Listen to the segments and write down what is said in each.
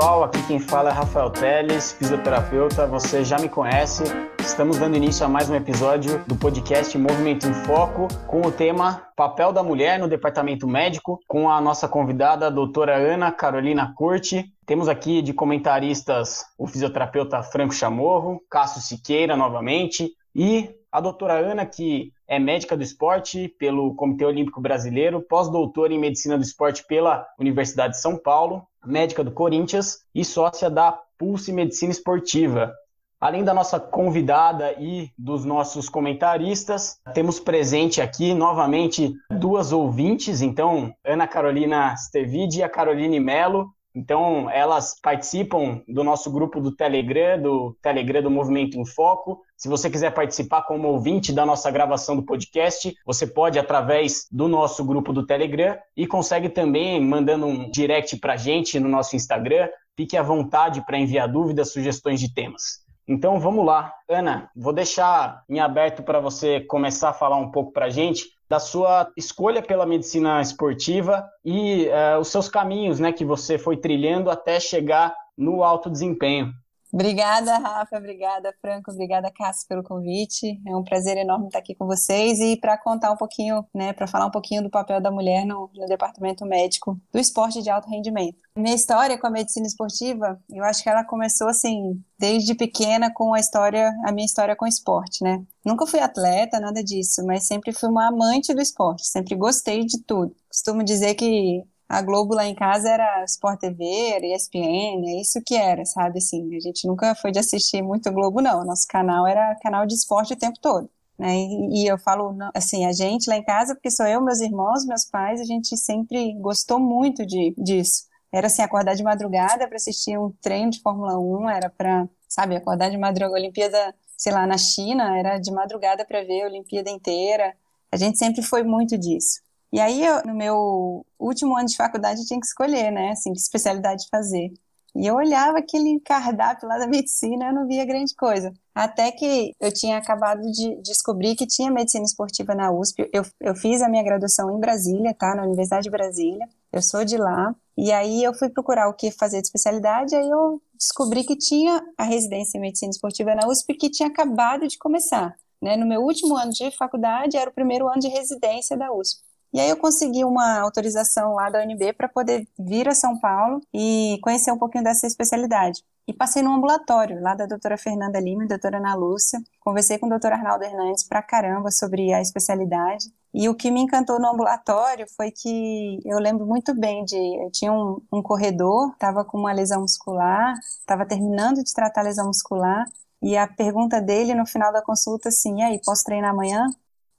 pessoal, aqui quem fala é Rafael Teles, fisioterapeuta, você já me conhece. Estamos dando início a mais um episódio do podcast Movimento em Foco, com o tema Papel da Mulher no Departamento Médico, com a nossa convidada, a doutora Ana Carolina Curti. Temos aqui de comentaristas o fisioterapeuta Franco Chamorro, Cássio Siqueira novamente, e a doutora Ana, que é médica do esporte pelo Comitê Olímpico Brasileiro, pós-doutora em medicina do esporte pela Universidade de São Paulo, médica do Corinthians e sócia da Pulse Medicina Esportiva. Além da nossa convidada e dos nossos comentaristas, temos presente aqui novamente duas ouvintes, então Ana Carolina Stevide e a Caroline Melo, então, elas participam do nosso grupo do Telegram, do Telegram do Movimento em Foco. Se você quiser participar como ouvinte da nossa gravação do podcast, você pode através do nosso grupo do Telegram e consegue também mandando um direct para a gente no nosso Instagram. Fique à vontade para enviar dúvidas, sugestões de temas. Então vamos lá. Ana, vou deixar em aberto para você começar a falar um pouco para a gente da sua escolha pela medicina esportiva e uh, os seus caminhos, né, que você foi trilhando até chegar no alto desempenho. Obrigada, Rafa. Obrigada, Franco. Obrigada, Cássio, pelo convite. É um prazer enorme estar aqui com vocês e para contar um pouquinho, né, para falar um pouquinho do papel da mulher no, no, departamento médico do esporte de alto rendimento. Minha história com a medicina esportiva, eu acho que ela começou assim, desde pequena com a história, a minha história com o esporte, né? Nunca fui atleta, nada disso, mas sempre fui uma amante do esporte, sempre gostei de tudo. Costumo dizer que a Globo lá em casa era Sport TV, era ESPN, é isso que era, sabe? Assim, a gente nunca foi de assistir muito Globo, não. Nosso canal era canal de esporte o tempo todo. Né? E, e eu falo, assim, a gente lá em casa, porque sou eu, meus irmãos, meus pais, a gente sempre gostou muito de, disso. Era assim, acordar de madrugada para assistir um treino de Fórmula 1, era para, sabe, acordar de madrugada, Olimpíada, sei lá, na China, era de madrugada para ver a Olimpíada inteira. A gente sempre foi muito disso. E aí, eu, no meu último ano de faculdade, eu tinha que escolher, né, assim, que especialidade fazer. E eu olhava aquele cardápio lá da medicina, eu não via grande coisa. Até que eu tinha acabado de descobrir que tinha medicina esportiva na USP. Eu, eu fiz a minha graduação em Brasília, tá? Na Universidade de Brasília. Eu sou de lá. E aí eu fui procurar o que fazer de especialidade, aí eu descobri que tinha a residência em medicina esportiva na USP que tinha acabado de começar. Né? No meu último ano de faculdade, era o primeiro ano de residência da USP. E aí eu consegui uma autorização lá da UNB para poder vir a São Paulo e conhecer um pouquinho dessa especialidade. E passei no ambulatório, lá da doutora Fernanda Lima e doutora Ana Lúcia. Conversei com o doutor Arnaldo Hernandes pra caramba sobre a especialidade. E o que me encantou no ambulatório foi que eu lembro muito bem de. Eu tinha um, um corredor, estava com uma lesão muscular, estava terminando de tratar a lesão muscular. E a pergunta dele no final da consulta, assim: e aí, posso treinar amanhã?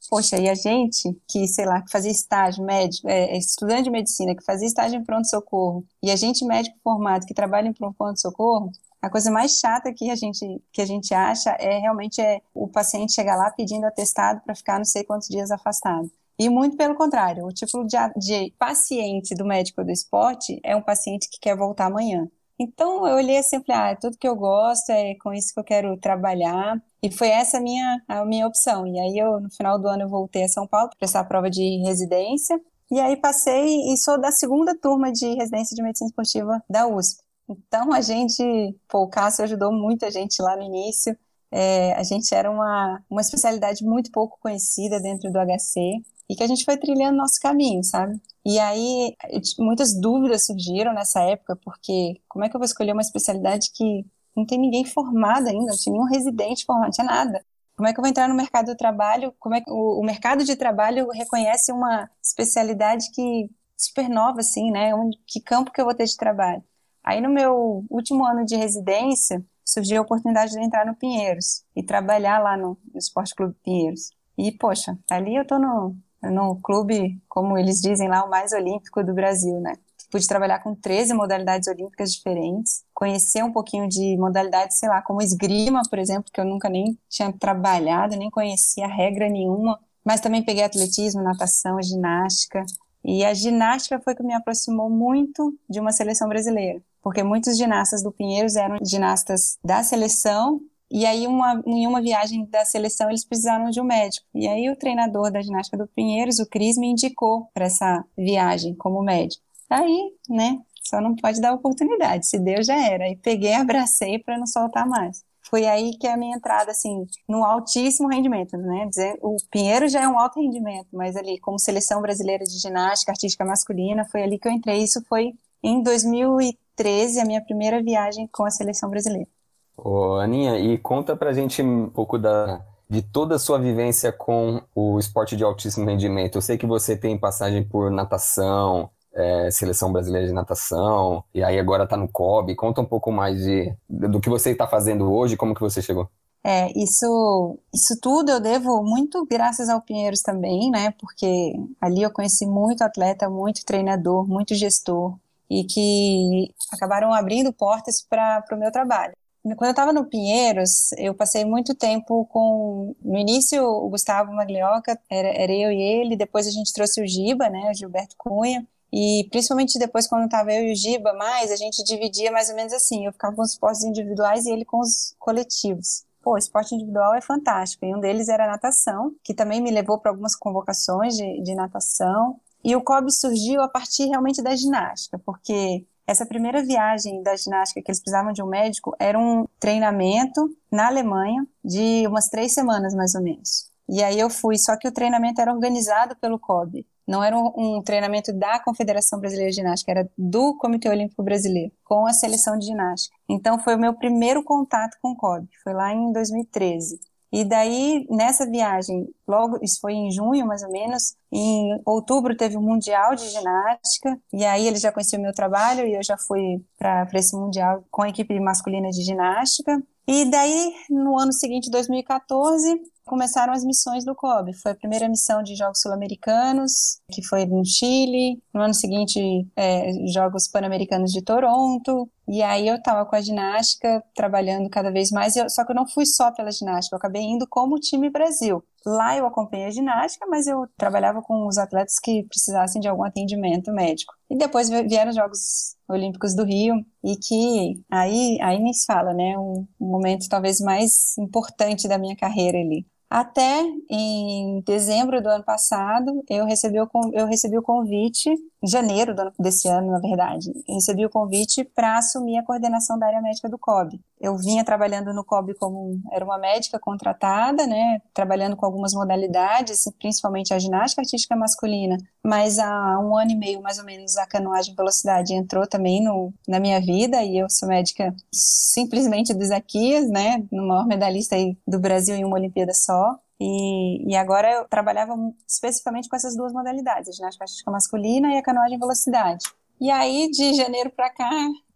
Poxa, e a gente que, sei lá, que fazia estágio médico, é, é, estudante de medicina, que fazia estágio em pronto-socorro, e a gente médico formado que trabalha em pronto-socorro, a coisa mais chata que a gente, que a gente acha é realmente é o paciente chegar lá pedindo atestado para ficar não sei quantos dias afastado. E muito pelo contrário, o tipo de, de paciente do médico do esporte é um paciente que quer voltar amanhã. Então eu olhei assim e falei, ah, é tudo que eu gosto, é com isso que eu quero trabalhar. E foi essa a minha, a minha opção. E aí eu, no final do ano, eu voltei a São Paulo para prestar a prova de residência. E aí passei e sou da segunda turma de residência de medicina esportiva da USP. Então a gente, pô, o Cássio ajudou muita gente lá no início. É, a gente era uma, uma especialidade muito pouco conhecida dentro do HC e que a gente foi trilhando nosso caminho, sabe? E aí muitas dúvidas surgiram nessa época, porque como é que eu vou escolher uma especialidade que não tem ninguém formado ainda, não tinha nenhum residente formado, não tinha nada. Como é que eu vou entrar no mercado do trabalho? Como é que o, o mercado de trabalho reconhece uma especialidade que super nova assim, né? Onde, que campo que eu vou ter de trabalho? Aí no meu último ano de residência, surgiu a oportunidade de entrar no Pinheiros e trabalhar lá no, no Esporte Clube Pinheiros. E, poxa, ali eu tô no, no clube, como eles dizem lá, o mais olímpico do Brasil, né? Pude trabalhar com 13 modalidades olímpicas diferentes, conhecer um pouquinho de modalidades, sei lá, como esgrima, por exemplo, que eu nunca nem tinha trabalhado, nem conhecia regra nenhuma, mas também peguei atletismo, natação, ginástica. E a ginástica foi que me aproximou muito de uma seleção brasileira, porque muitos ginastas do Pinheiros eram ginastas da seleção e aí, uma, em uma viagem da seleção, eles precisaram de um médico. E aí, o treinador da ginástica do Pinheiros, o Cris, me indicou para essa viagem como médico. Aí, né, só não pode dar oportunidade. Se deu, já era. E peguei, abracei para não soltar mais. Foi aí que a minha entrada, assim, no altíssimo rendimento, né? O Pinheiro já é um alto rendimento, mas ali, como seleção brasileira de ginástica artística masculina, foi ali que eu entrei. Isso foi em 2013, a minha primeira viagem com a seleção brasileira. Ô, Aninha, e conta pra gente um pouco da, de toda a sua vivência com o esporte de altíssimo rendimento. Eu sei que você tem passagem por natação, é, seleção brasileira de natação, e aí agora está no COB. Conta um pouco mais de, do que você está fazendo hoje, como que você chegou. É, isso, isso tudo eu devo muito graças ao Pinheiros também, né? Porque ali eu conheci muito atleta, muito treinador, muito gestor e que acabaram abrindo portas para o meu trabalho. Quando eu estava no Pinheiros, eu passei muito tempo com. No início, o Gustavo Maglioca, era, era eu e ele, depois a gente trouxe o Giba, né, o Gilberto Cunha, e principalmente depois, quando estava eu e o Giba mais, a gente dividia mais ou menos assim: eu ficava com os esportes individuais e ele com os coletivos. Pô, esporte individual é fantástico. E um deles era natação, que também me levou para algumas convocações de, de natação. E o COB surgiu a partir realmente da ginástica, porque essa primeira viagem da ginástica que eles precisavam de um médico era um treinamento na Alemanha de umas três semanas, mais ou menos. E aí eu fui, só que o treinamento era organizado pelo COB. Não era um, um, treinamento da Confederação Brasileira de Ginástica, era do Comitê Olímpico Brasileiro, com a seleção de ginástica. Então foi o meu primeiro contato com o COB, foi lá em 2013. E daí, nessa viagem, logo, isso foi em junho mais ou menos, em outubro teve o Mundial de Ginástica, e aí ele já conhecia o meu trabalho e eu já fui para esse Mundial com a equipe masculina de ginástica. E daí, no ano seguinte, 2014, começaram as missões do COB. Foi a primeira missão de Jogos Sul-Americanos, que foi no Chile. No ano seguinte, é, Jogos Pan-Americanos de Toronto. E aí eu estava com a ginástica, trabalhando cada vez mais, eu, só que eu não fui só pela ginástica, eu acabei indo como time Brasil. Lá eu acompanhei a ginástica, mas eu trabalhava com os atletas que precisassem de algum atendimento médico. E depois vieram os Jogos Olímpicos do Rio, e que aí, aí nem se fala, né? Um, momento talvez mais importante da minha carreira ali. Até em dezembro do ano passado, eu recebi o, eu recebi o convite, em janeiro desse ano, na verdade, recebi o convite para assumir a coordenação da área médica do COB. Eu vinha trabalhando no COB como era uma médica contratada, né, trabalhando com algumas modalidades, principalmente a ginástica artística masculina, mas há um ano e meio, mais ou menos, a canoagem velocidade entrou também no, na minha vida e eu sou médica simplesmente do Isaquias, né, no maior medalhista do Brasil em uma Olimpíada só. E, e, agora eu trabalhava especificamente com essas duas modalidades, a ginástica artística masculina e a canoagem velocidade. E aí, de janeiro para cá,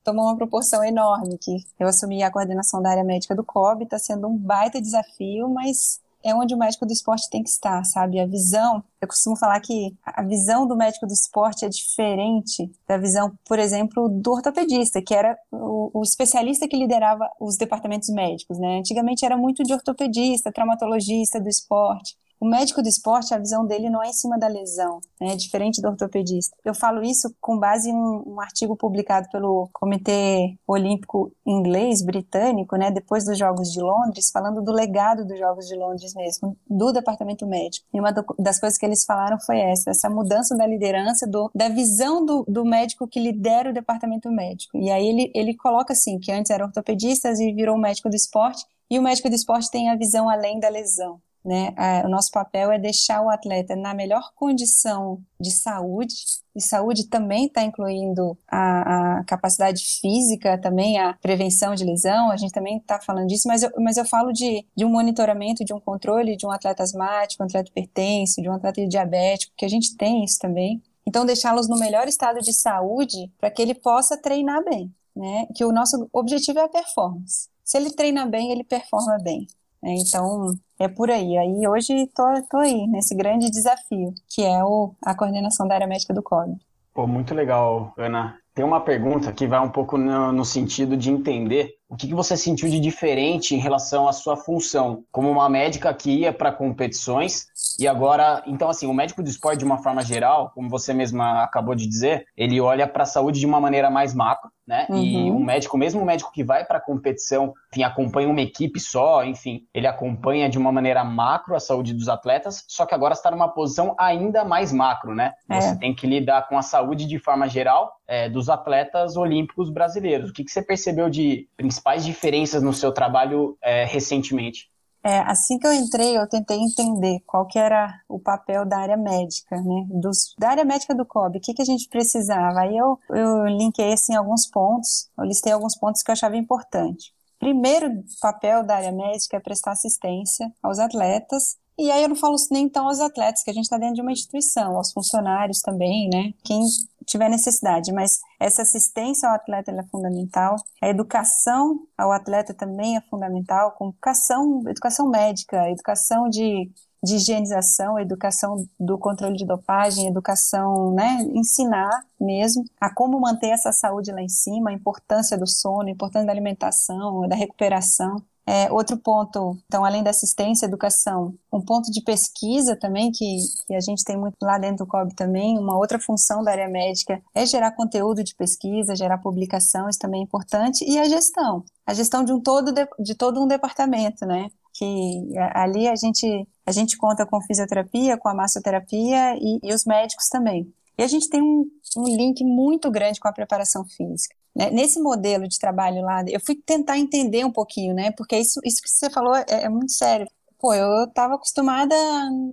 tomou uma proporção enorme, que eu assumi a coordenação da área médica do COB, está sendo um baita desafio, mas é onde o médico do esporte tem que estar, sabe? A visão, eu costumo falar que a visão do médico do esporte é diferente da visão, por exemplo, do ortopedista, que era o, o especialista que liderava os departamentos médicos, né? Antigamente era muito de ortopedista, traumatologista do esporte. O médico do esporte, a visão dele não é em cima da lesão, né? é diferente do ortopedista. Eu falo isso com base em um, artigo publicado pelo Comitê Olímpico Inglês, britânico, né? depois dos Jogos de Londres, falando do legado dos Jogos de Londres mesmo, do departamento médico. E uma do, das coisas que eles falaram foi essa, essa mudança da liderança, do, da visão do, do médico que lidera o departamento médico. E aí ele, ele coloca assim, que antes era ortopedista e virou médico do esporte, e o médico do esporte tem a visão além da lesão. Né? o nosso papel é deixar o atleta na melhor condição de saúde, e saúde também está incluindo a, a, capacidade física, também a prevenção de lesão, a gente também está falando disso, mas eu, mas eu falo de, de um monitoramento, de um controle de um atleta asmático, um atleta hipertenso, de um atleta diabético, que a gente tem isso também. Então, deixá-los no melhor estado de saúde para que ele possa treinar bem, né? Que o nosso objetivo é a performance. Se ele treina bem, ele performa bem. Né? Então, é por aí. Aí hoje estou aí nesse grande desafio, que é o, a coordenação da área médica do COB. Pô, muito legal, Ana. Tem uma pergunta que vai um pouco no, no sentido de entender o que, que, você sentiu de diferente em relação à sua função como uma médica que ia para competições e agora, então assim, o médico do esporte de uma forma geral, como você mesma acabou de dizer, ele olha para a saúde de uma maneira mais macro né? Uhum. E um médico, mesmo um médico que vai para a competição, enfim, acompanha uma equipe só, enfim, ele acompanha de uma maneira macro a saúde dos atletas, só que agora está numa posição ainda mais macro, né? É. Você tem que lidar com a saúde de forma geral é, dos atletas olímpicos brasileiros. O que, que você percebeu de principais diferenças no seu trabalho é, recentemente? É, assim que eu entrei, eu tentei entender qual que era o papel da área médica, né? Dos, da área médica do COB, o que, que a gente precisava. Aí eu, eu linkei assim, alguns pontos, eu listei alguns pontos que eu achava importante. Primeiro papel da área médica é prestar assistência aos atletas e aí eu não falo nem então aos atletas, que a gente está dentro de uma instituição, aos funcionários também, né? Quem tiver necessidade, mas essa assistência ao atleta é fundamental. A educação ao atleta também é fundamental, com educação, educação médica, educação de, de higienização, educação do controle de dopagem, educação, né, ensinar mesmo a como manter essa saúde lá em cima, a importância do sono, a importância da alimentação, da recuperação. É, outro ponto, então, além da assistência, educação, um ponto de pesquisa também, que, que a gente tem muito lá dentro do COB também, uma outra função da área médica é gerar conteúdo de pesquisa, gerar publicação, isso também é importante, e a gestão, a gestão de um todo, de, de todo um departamento, né? Que ali a gente, a gente conta com fisioterapia, com a massoterapia e, e os médicos também. E a gente tem um, um link muito grande com a preparação física. Né? Nesse modelo de trabalho lá, eu fui tentar entender um pouquinho, né? Porque isso, isso que você falou é, é muito sério. Pô, eu estava acostumada,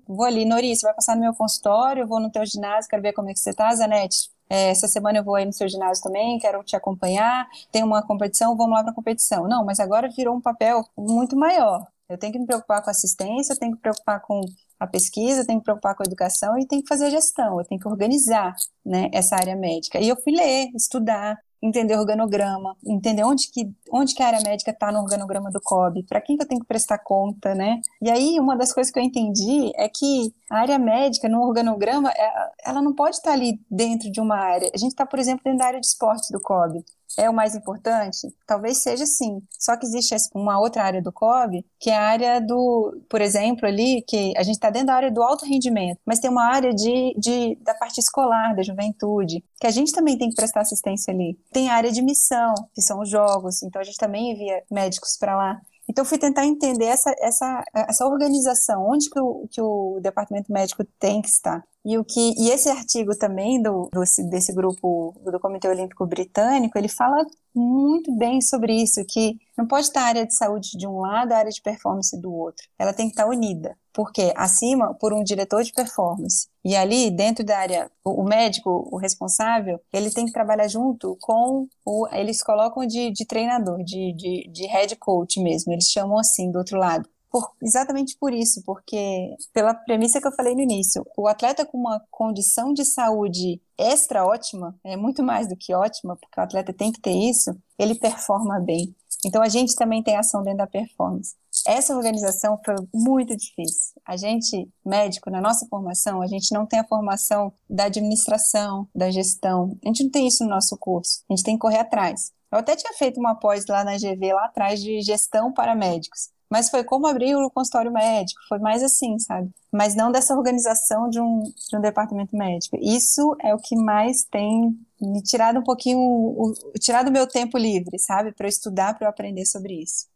vou ali, Nori, você vai passar no meu consultório, vou no teu ginásio, quero ver como é que você tá, Zanete. É, essa semana eu vou aí no seu ginásio também, quero te acompanhar, tem uma competição, vamos lá para a competição. Não, mas agora virou um papel muito maior. Eu tenho que me preocupar com assistência, eu tenho que me preocupar com a pesquisa, eu tenho que me preocupar com a educação e tenho que fazer a gestão, eu tenho que organizar né, essa área médica. E eu fui ler, estudar, entender organograma, entender onde que, onde que a área médica está no organograma do COB, para quem que eu tenho que prestar conta, né? E aí, uma das coisas que eu entendi é que a área médica, no organograma, é, ela não pode estar tá ali dentro de uma área. A gente está, por exemplo, dentro da área de esporte do COB é o mais importante? Talvez seja sim. Só que existe uma outra área do COB, que é a área do, por exemplo, ali, que a gente está dentro da área do alto rendimento, mas tem uma área de, de, da parte escolar, da juventude, que a gente também tem que prestar assistência ali. Tem a área de missão, que são os jogos, então a gente também envia médicos para lá. Então, fui tentar entender essa, essa, essa organização, onde que o, que o departamento médico tem que estar. E, o que, e esse artigo também do, do, desse grupo do Comitê Olímpico Britânico, ele fala muito bem sobre isso, que não pode estar a área de saúde de um lado, a área de performance do outro. Ela tem que estar unida. Porque acima, por um diretor de performance, e ali, dentro da área, o, médico, o responsável, ele tem que trabalhar junto com o. Eles colocam de, de treinador, de, de, de head coach mesmo, eles chamam assim do outro lado. Por, exatamente por isso, porque pela premissa que eu falei no início, o atleta com uma condição de saúde extra ótima, é muito mais do que ótima, porque o atleta tem que ter isso, ele performa bem. Então a gente também tem ação dentro da performance. Essa organização foi muito difícil. A gente, médico, na nossa formação, a gente não tem a formação da administração, da gestão. A gente não tem isso no nosso curso. A gente tem que correr atrás. Eu até tinha feito uma pós lá na GV, lá atrás, de gestão para médicos. Mas foi como abrir o consultório médico, foi mais assim, sabe? Mas não dessa organização de um, de um departamento médico. Isso é o que mais tem me tirado um pouquinho, o, tirado o meu tempo livre, sabe? Para eu estudar, para eu aprender sobre isso.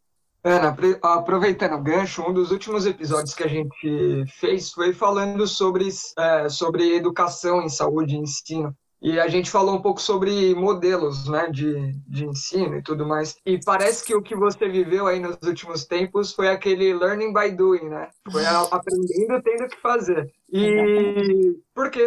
Ana, aproveitando o gancho, um dos últimos episódios que a gente fez foi falando sobre, é, sobre educação em saúde e ensino. E a gente falou um pouco sobre modelos né, de, de ensino e tudo mais. E parece que o que você viveu aí nos últimos tempos foi aquele learning by doing, né? Foi aprendendo tendo que fazer. E porque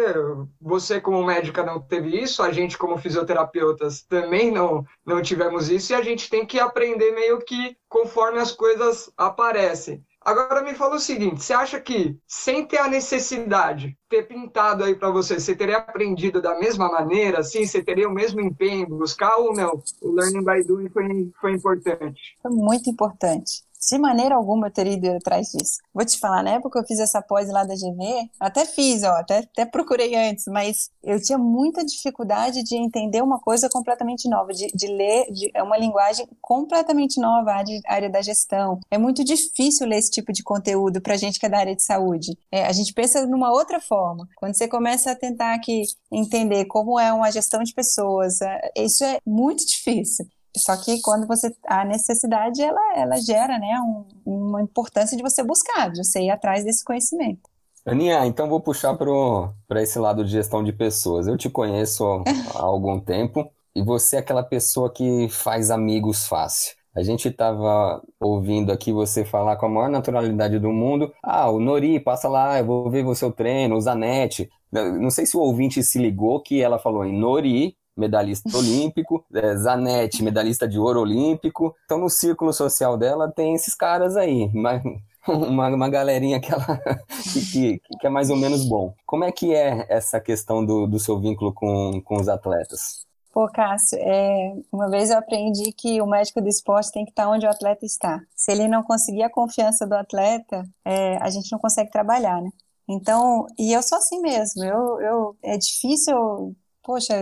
você, como médica, não teve isso, a gente, como fisioterapeutas, também não, não tivemos isso, e a gente tem que aprender meio que conforme as coisas aparecem. Agora me fala o seguinte: você acha que, sem ter a necessidade, ter pintado aí para você, você teria aprendido da mesma maneira? Assim, você teria o mesmo empenho em buscar ou não? O learning by doing foi, foi importante? Foi muito importante. De maneira alguma eu teria ido atrás disso. Vou te falar, na época eu fiz essa pós lá da GV, até fiz, ó, até, até procurei antes, mas eu tinha muita dificuldade de entender uma coisa completamente nova, de, de ler, de, é uma linguagem completamente nova, a área da gestão. É muito difícil ler esse tipo de conteúdo para gente que é da área de saúde. É, a gente pensa numa outra forma. Quando você começa a tentar aqui entender como é uma gestão de pessoas, é, isso é muito difícil. Só que quando você a necessidade ela, ela gera né, um, uma importância de você buscar, de você ir atrás desse conhecimento. Aninha, então vou puxar para esse lado de gestão de pessoas. Eu te conheço há algum tempo e você é aquela pessoa que faz amigos fácil. A gente estava ouvindo aqui você falar com a maior naturalidade do mundo. Ah, o Nori, passa lá, eu vou ver o seu treino, o Zanetti. Não sei se o ouvinte se ligou que ela falou em Nori, medalhista olímpico, é, Zanetti, medalhista de ouro olímpico. Então, no círculo social dela tem esses caras aí, mas uma, uma galerinha que, ela, que, que, é mais ou menos bom. Como é que é essa questão do, do seu vínculo com, com os atletas? Pô, Cássio, é, uma vez eu aprendi que o médico do esporte tem que estar onde o atleta está. Se ele não conseguir a confiança do atleta, é, a gente não consegue trabalhar, né? Então, e eu sou assim mesmo. Eu, eu, é difícil poxa,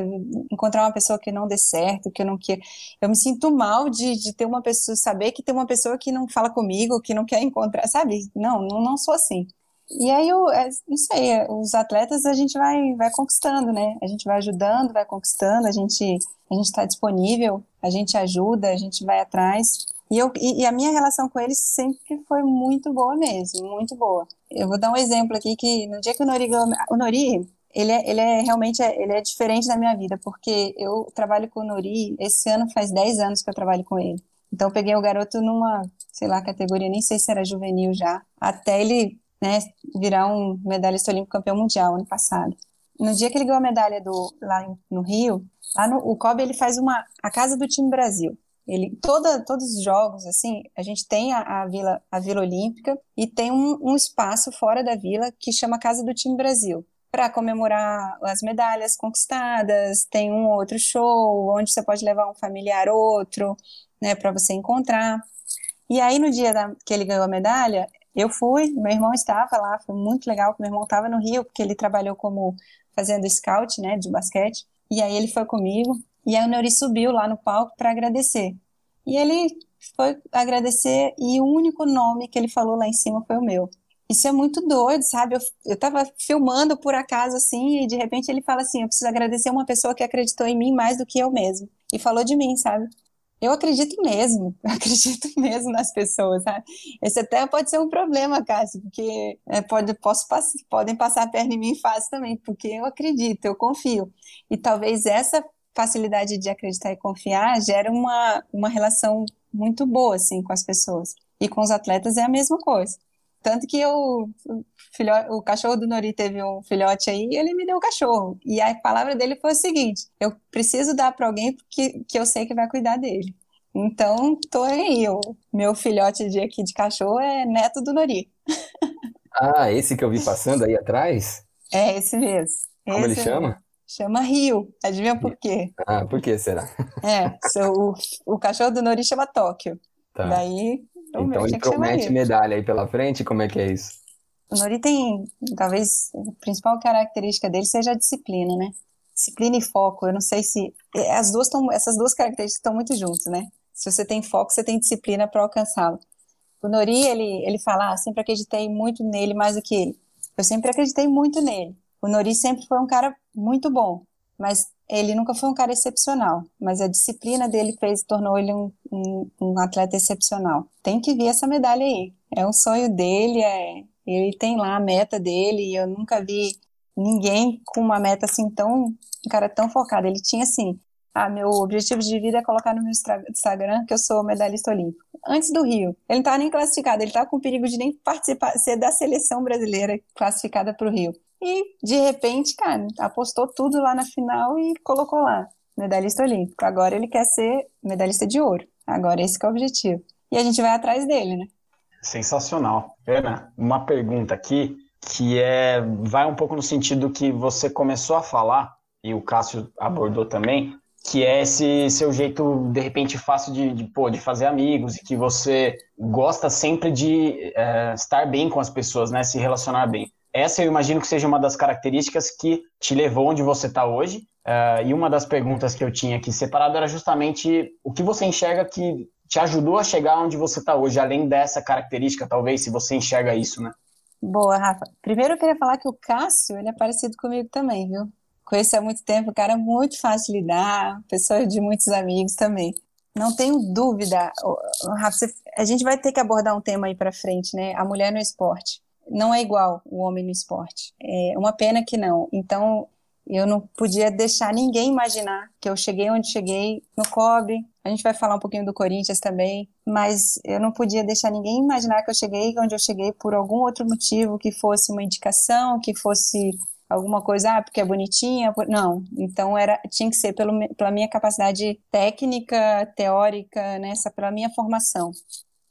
encontrar uma pessoa que não dê certo, que eu não quero. Eu me sinto mal de, de ter uma pessoa, saber que tem uma pessoa que não fala comigo, que não quer encontrar, sabe? Não, não, não sou assim. E aí, eu, é, não sei, é, os atletas a gente vai, vai conquistando, né? A gente vai ajudando, vai conquistando, a gente a gente está disponível, a gente ajuda, a gente vai atrás. E, eu, e, e, a minha relação com eles sempre foi muito boa mesmo, muito boa. Eu vou dar um exemplo aqui que no dia que o Nori, o Nori ele é, ele é realmente é, ele é diferente da minha vida, porque eu trabalho com o Nori, esse ano faz 10 anos que eu trabalho com ele. Então eu peguei o garoto numa, sei lá, categoria, nem sei se era juvenil já, até ele né, virar um medalhista olímpico campeão mundial ano passado. No dia que ele ganhou a medalha do, lá no Rio, lá no, o Kobe ele faz uma, a casa do time Brasil. Ele, toda, todos os jogos, assim, a gente tem a, a Vila, a Vila Olímpica e tem um, um espaço fora da vila que chama Casa do Time Brasil para comemorar as medalhas conquistadas, tem um outro show onde você pode levar um familiar outro, né, para você encontrar. E aí no dia da, que ele ganhou a medalha, eu fui, meu irmão estava lá, foi muito legal, meu irmão estava no Rio, porque ele trabalhou como fazendo scout, né, de basquete. E aí ele foi comigo, e aí o subiu lá no palco para agradecer. E ele foi agradecer e o único nome que ele falou lá em cima foi o meu. Isso é muito doido, sabe? Eu, eu tava filmando por acaso assim, e de repente ele fala assim: Eu preciso agradecer uma pessoa que acreditou em mim mais do que eu mesmo. E falou de mim, sabe? Eu acredito mesmo, eu acredito mesmo nas pessoas, sabe? Esse até pode ser um problema, Cássio, porque é, pode, posso, podem passar a perna em mim fácil também, porque eu acredito, eu confio. E talvez essa facilidade de acreditar e confiar gere uma, uma relação muito boa, assim, com as pessoas. E com os atletas é a mesma coisa. Tanto que eu, o, filhote, o cachorro do Nori teve um filhote aí e ele me deu um cachorro. E a palavra dele foi o seguinte: eu preciso dar para alguém que, que eu sei que vai cuidar dele. Então, tô aí. O meu filhote de aqui de cachorro é neto do Nori. Ah, esse que eu vi passando aí atrás? É, esse mesmo. Como esse ele chama? Chama Rio. Adivinha por quê? Ah, por que será? É, o, o cachorro do Nori chama Tóquio. Tá. Daí então, então ele promete medalha aí pela frente? Como é que é isso? O Nori tem, talvez, a principal característica dele seja a disciplina, né? Disciplina e foco. Eu não sei se é, as duas estão, essas duas características estão muito juntas, né? Se você tem foco, você tem disciplina para alcançá-lo. O Nori, ele, ele fala, ah, sempre acreditei muito nele mais do que ele. Eu sempre acreditei muito nele. O Nori sempre foi um cara muito bom, mas ele nunca foi um cara excepcional, mas a disciplina dele fez, tornou ele um, um, um, atleta excepcional. Tem que ver essa medalha aí. É um sonho dele, é, ele tem lá a meta dele, e eu nunca vi ninguém com uma meta assim tão, um cara tão focado. Ele tinha assim, ah, meu objetivo de vida é colocar no meu Instagram que eu sou medalhista olímpico. Antes do Rio, ele não estava nem classificado, ele estava com perigo de nem participar, ser da seleção brasileira classificada para o Rio. E, de repente, cara, apostou tudo lá na final e colocou lá, medalhista olímpico. Agora ele quer ser medalhista de ouro. Agora esse é o objetivo. E a gente vai atrás dele, né? Sensacional. Ana, uma pergunta aqui que é vai um pouco no sentido que você começou a falar e o Cássio abordou também que é esse seu jeito, de repente, fácil de, de, pô, de fazer amigos e que você gosta sempre de é, estar bem com as pessoas, né? Se relacionar bem. Essa eu imagino que seja uma das características que te levou onde você está hoje. Uh, e uma das perguntas que eu tinha aqui separado era justamente o que você enxerga que te ajudou a chegar onde você está hoje, além dessa característica, talvez, se você enxerga isso, né? Boa, Rafa. Primeiro eu queria falar que o Cássio, ele é parecido comigo também, viu? Conheço há muito tempo, o cara é muito fácil de lidar, pessoa de muitos amigos também. Não tenho dúvida, Rafa, a gente vai ter que abordar um tema aí para frente, né? A mulher no esporte. Não é igual o homem no esporte. É uma pena que não. Então, eu não podia deixar ninguém imaginar que eu cheguei onde cheguei no COB. A gente vai falar um pouquinho do Corinthians também, mas eu não podia deixar ninguém imaginar que eu cheguei onde eu cheguei por algum outro motivo, que fosse uma indicação, que fosse alguma coisa, ah, porque é bonitinha. Não, então era tinha que ser pelo, pela minha capacidade técnica, teórica, nessa, pela minha formação.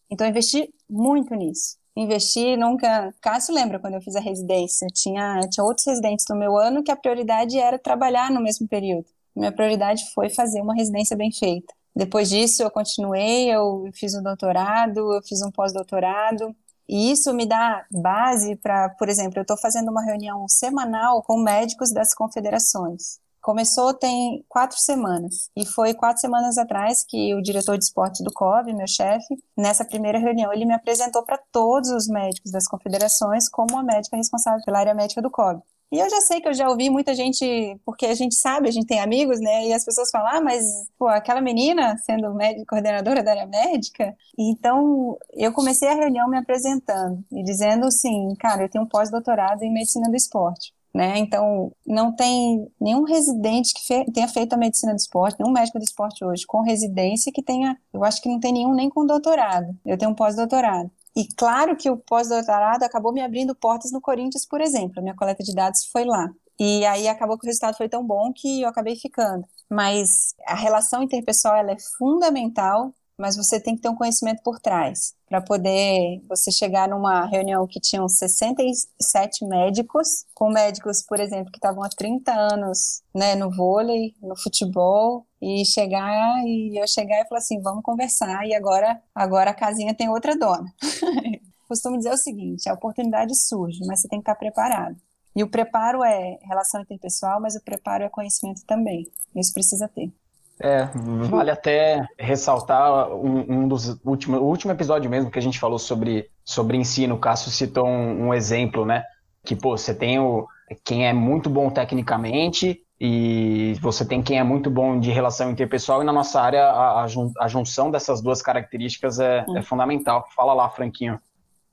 Então eu investi muito nisso investir nunca. Cássio lembra quando eu fiz a residência, tinha, tinha outros residentes no meu ano que a prioridade era trabalhar no mesmo período. Minha prioridade foi fazer uma residência bem feita. Depois disso, eu continuei, eu fiz um doutorado, eu fiz um pós-doutorado. E isso me dá base para, por exemplo, eu estou fazendo uma reunião semanal com médicos das confederações. Começou tem quatro semanas. E foi quatro semanas atrás que o diretor de esporte do COV, meu chefe, nessa primeira reunião, ele me apresentou para todos os médicos das confederações como a médica responsável pela área médica do COV. E eu já sei que eu já ouvi muita gente, porque a gente sabe, a gente tem amigos, né? E as pessoas falam, ah, mas pô, aquela menina sendo médica, coordenadora da área médica. Então, eu comecei a reunião me apresentando e dizendo assim, cara, eu tenho um pós-doutorado em medicina do esporte. Né? Então, não tem nenhum residente que fe tenha feito a medicina do esporte, nenhum médico do esporte hoje com residência que tenha, eu acho que não tem nenhum nem com doutorado. Eu tenho um pós-doutorado. E claro que o pós-doutorado acabou me abrindo portas no Corinthians, por exemplo. A minha coleta de dados foi lá. E aí acabou que o resultado foi tão bom que eu acabei ficando. Mas a relação interpessoal ela é fundamental mas você tem que ter um conhecimento por trás para poder você chegar numa reunião que tinham 67 médicos, com médicos, por exemplo, que estavam há 30 anos, né, no vôlei, no futebol, e chegar e eu chegar e falar assim, vamos conversar e agora agora a casinha tem outra dona. Costumo dizer o seguinte, a oportunidade surge, mas você tem que estar preparado. E o preparo é relação interpessoal, mas o preparo é conhecimento também. Isso precisa ter. É, vale até ressaltar um, um dos últimos, o último episódio mesmo que a gente falou sobre, sobre ensino. O Cássio citou um, um exemplo, né? Que, pô, você tem o, quem é muito bom tecnicamente e você tem quem é muito bom de relação interpessoal, e na nossa área a, a junção dessas duas características é, é fundamental. Fala lá, Franquinho.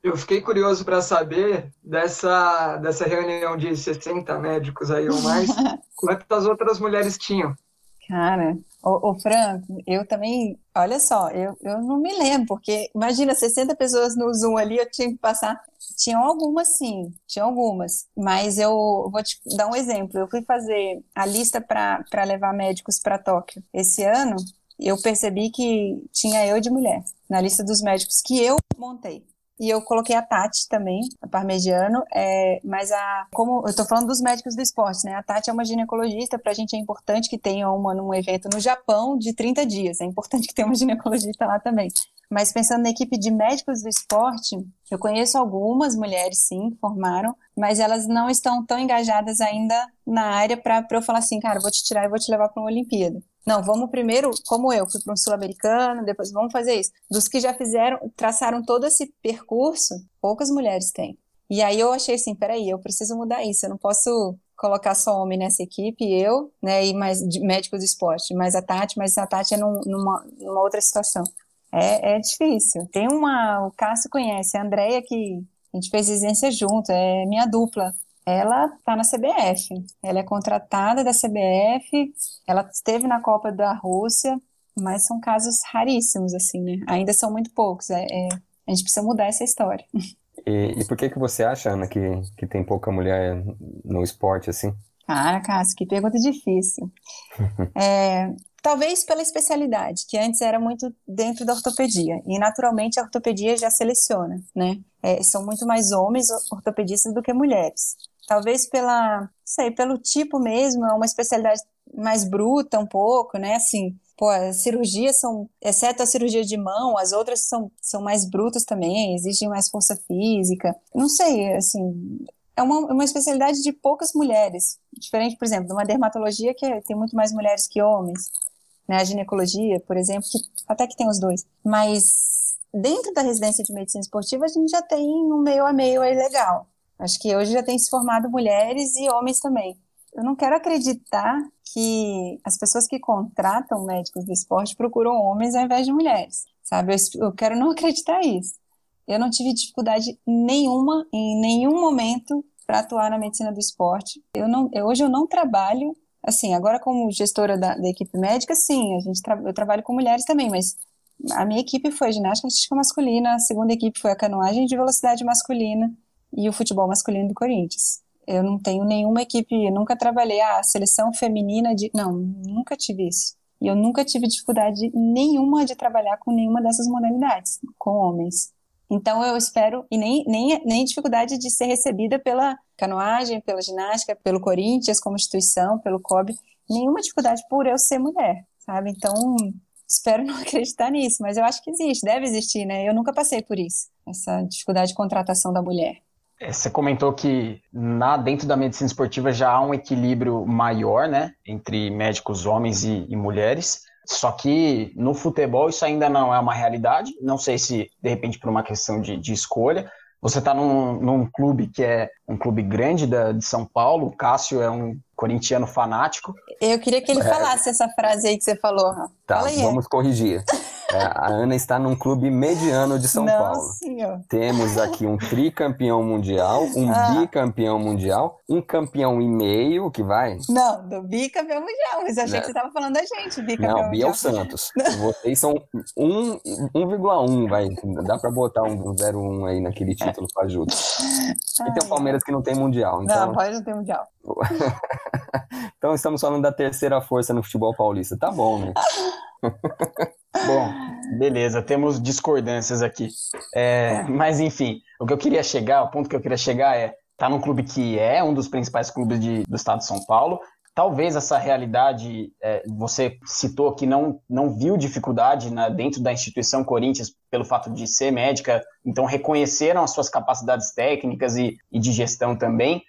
Eu fiquei curioso para saber dessa, dessa reunião de 60 médicos aí ou mais, quantas outras mulheres tinham? Cara, Ô, ô, Franco, eu também, olha só, eu, eu não me lembro, porque imagina, 60 pessoas no Zoom ali, eu tinha que passar. Tinham algumas, sim, tinham algumas, mas eu vou te dar um exemplo. Eu fui fazer a lista para levar médicos para Tóquio esse ano, eu percebi que tinha eu de mulher na lista dos médicos que eu montei. E eu coloquei a Tati também, a Parmegiano, é, mas a, como eu estou falando dos médicos do esporte, né? A Tati é uma ginecologista, para a gente é importante que tenha uma num evento no Japão de 30 dias, é importante que tenha uma ginecologista lá também. Mas pensando na equipe de médicos do esporte, eu conheço algumas mulheres, sim, formaram, mas elas não estão tão engajadas ainda na área para eu falar assim, cara, vou te tirar e vou te levar para uma Olimpíada. Não, vamos primeiro, como eu, fui para um sul-americano, depois vamos fazer isso. Dos que já fizeram, traçaram todo esse percurso, poucas mulheres têm. E aí eu achei assim, peraí, eu preciso mudar isso, eu não posso colocar só homem nessa equipe, eu, né, e mais médicos de esporte, mais a Tati, mas a Tati é num, numa, numa outra situação. É, é difícil. Tem uma, o Cássio conhece, a Andrea que a gente fez residência junto, é minha dupla ela está na CBF. Ela é contratada da CBF, ela esteve na Copa da Rússia, mas são casos raríssimos, assim, né? Ainda são muito poucos. É, é, a gente precisa mudar essa história. E, e, por que que você acha, Ana, que, que tem pouca mulher no esporte, assim? Cara, Cássio, que pergunta difícil. é, talvez pela especialidade, que antes era muito dentro da ortopedia, e naturalmente a ortopedia já seleciona, né? É, são muito mais homens ortopedistas do que mulheres talvez pela, sei, pelo tipo mesmo, é uma especialidade mais bruta um pouco, né? Assim, pô, as cirurgias são, exceto a cirurgia de mão, as outras são, são mais brutas também, exigem mais força física. Não sei, assim, é uma, uma especialidade de poucas mulheres. Diferente, por exemplo, de uma dermatologia que é, tem muito mais mulheres que homens. Né? A ginecologia, por exemplo, que até que tem os dois. Mas dentro da residência de medicina esportiva, a gente já tem um meio a meio aí legal. Acho que hoje já tem se formado mulheres e homens também. Eu não quero acreditar que as pessoas que contratam médicos do esporte procuram homens ao invés de mulheres, sabe? Eu, eu quero não acreditar isso. Eu não tive dificuldade nenhuma, em nenhum momento, para atuar na medicina do esporte. Eu não, eu, hoje eu não trabalho, assim, agora como gestora da, da equipe médica, sim, a gente tra eu trabalho com mulheres também, mas a minha equipe foi ginástica artística masculina, a segunda equipe foi a canoagem de velocidade masculina e o futebol masculino do Corinthians. Eu não tenho nenhuma equipe, nunca trabalhei a ah, seleção feminina de, não, nunca tive isso. E eu nunca tive dificuldade nenhuma de trabalhar com nenhuma dessas modalidades, com homens. Então eu espero, e nem, nem, nem dificuldade de ser recebida pela canoagem, pela ginástica, pelo Corinthians como instituição, pelo COB, nenhuma dificuldade por eu ser mulher, sabe? Então espero não acreditar nisso, mas eu acho que existe, deve existir, né? Eu nunca passei por isso, essa dificuldade de contratação da mulher. É, você comentou que na, dentro da medicina esportiva já há um equilíbrio maior, né, entre médicos homens e, e mulheres. Só que no futebol isso ainda não é uma realidade. Não sei se, de repente, por uma questão de, de escolha. Você está num, num, clube que é um clube grande da, de São Paulo. O Cássio é um corintiano fanático. Eu queria que ele é. falasse essa frase aí que você falou. Tá, Fala aí. vamos corrigir. É, a Ana está num clube mediano de São Não, Paulo. Senhor. Temos aqui um tricampeão mundial, um ah. bicampeão mundial, um campeão e meio, que vai? Não, do bicampeão mundial, mas achei que você estava falando da gente, bicampeão Não, Bi é o Santos. Vocês são 1,1, vai. Dá para botar um 0,1 aí naquele título para ajuda. E tem o Palmeiras que não tem mundial. Então... Não, pode não ter mundial. então estamos falando da terceira força no futebol paulista. Tá bom, né? Bom, beleza, temos discordâncias aqui. É, mas enfim, o que eu queria chegar, o ponto que eu queria chegar é, tá num clube que é um dos principais clubes de, do estado de São Paulo. Talvez essa realidade, é, você citou que não, não viu dificuldade na, dentro da instituição Corinthians pelo fato de ser médica, então reconheceram as suas capacidades técnicas e, e de gestão também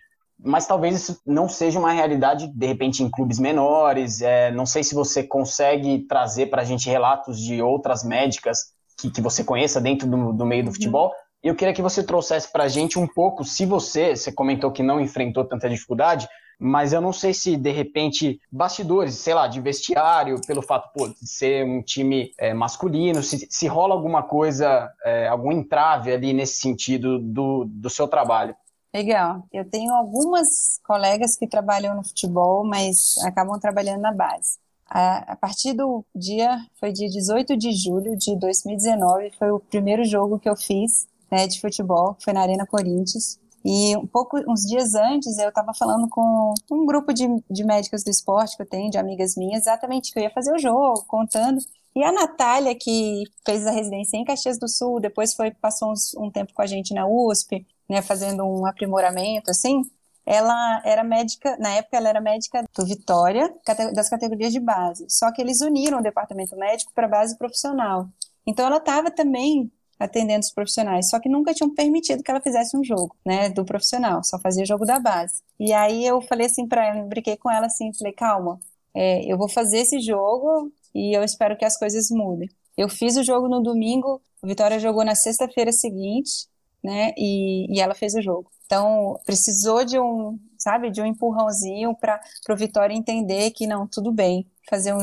mas talvez isso não seja uma realidade, de repente, em clubes menores. É, não sei se você consegue trazer para a gente relatos de outras médicas que, que você conheça dentro do, do meio do uhum. futebol. E eu queria que você trouxesse para a gente um pouco, se você, você comentou que não enfrentou tanta dificuldade, mas eu não sei se, de repente, bastidores, sei lá, de vestiário, pelo fato pô, de ser um time é, masculino, se, se rola alguma coisa, é, algum entrave ali nesse sentido do, do seu trabalho. Legal. Eu tenho algumas colegas que trabalham no futebol, mas acabam trabalhando na base. A, a, partir do dia, foi dia 18 de julho de 2019, foi o primeiro jogo que eu fiz né, de futebol, foi na Arena Corinthians. E um pouco, uns dias antes, eu estava falando com um grupo de, de médicos do esporte que eu tenho, de amigas minhas, exatamente que eu ia fazer o jogo, contando. E a Natália, que fez a residência em Caxias do Sul, depois foi passou uns, um tempo com a gente na USP, né, fazendo um aprimoramento, assim, ela era médica, na época ela era médica do Vitória, das categorias de base. Só que eles uniram o departamento médico para base profissional. Então ela estava também atendendo os profissionais, só que nunca tinham permitido que ela fizesse um jogo, né, do profissional, só fazia jogo da base. E aí eu falei assim para ela, brinquei com ela assim, falei, calma, é, eu vou fazer esse jogo e eu espero que as coisas mudem. Eu fiz o jogo no domingo, o Vitória jogou na sexta-feira seguinte, né? E, e ela fez o jogo. Então, precisou de um, sabe, de um empurrãozinho para o Vitória entender que não, tudo bem, fazer um,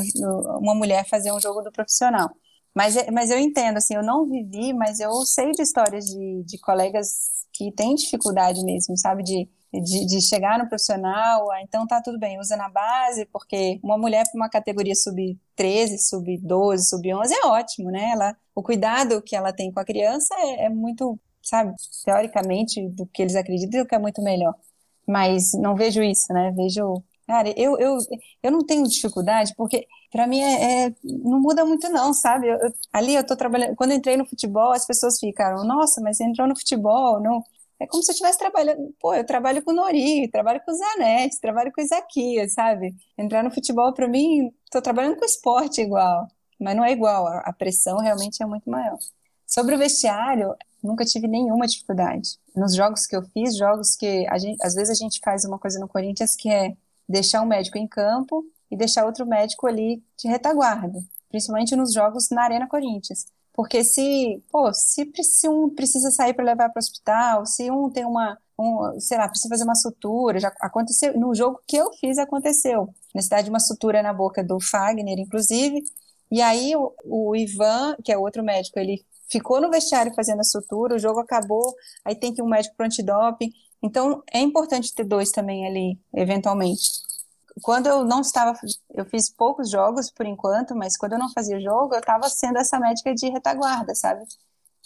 uma mulher fazer um jogo do profissional. Mas, é, mas eu entendo, assim, eu não vivi, mas eu sei de histórias de, de colegas que têm dificuldade mesmo, sabe, de, de, de, chegar no profissional, ah, então tá tudo bem, usa na base, porque uma mulher para uma categoria sub-13, sub-12, sub-11 é ótimo, né? Ela, o cuidado que ela tem com a criança é, é muito sabe, teoricamente, do que eles acreditam, que é muito melhor. Mas não vejo isso, né? Vejo. Cara, eu, eu, eu não tenho dificuldade, porque para mim é, é, não muda muito, não, sabe? Eu, eu, ali eu tô trabalhando. Quando eu entrei no futebol, as pessoas ficaram, nossa, mas você entrou no futebol, não. É como se eu estivesse trabalhando. Pô, eu trabalho com o Nori, trabalho com o Zanetti, trabalho com o Isaquias, sabe? Entrar no futebol, para mim, tô trabalhando com esporte igual. Mas não é igual, a pressão realmente é muito maior. Sobre o vestiário, nunca tive nenhuma dificuldade. Nos jogos que eu fiz, jogos que gente, às vezes a gente faz uma coisa no Corinthians que é deixar um médico em campo e deixar outro médico ali de retaguarda, principalmente nos jogos na Arena Corinthians. Porque se, pô, se, se um precisa sair para levar para o hospital, se um tem uma, um, sei lá, precisa fazer uma sutura, já aconteceu, no jogo que eu fiz aconteceu, necessidade de uma sutura na boca do Fagner, inclusive, e aí o, o Ivan, que é outro médico, ele ficou no vestiário fazendo a sutura, o jogo acabou, aí tem que ir um médico para antidoping, então é importante ter dois também ali, eventualmente quando eu não estava, eu fiz poucos jogos por enquanto, mas quando eu não fazia jogo, eu estava sendo essa médica de retaguarda, sabe?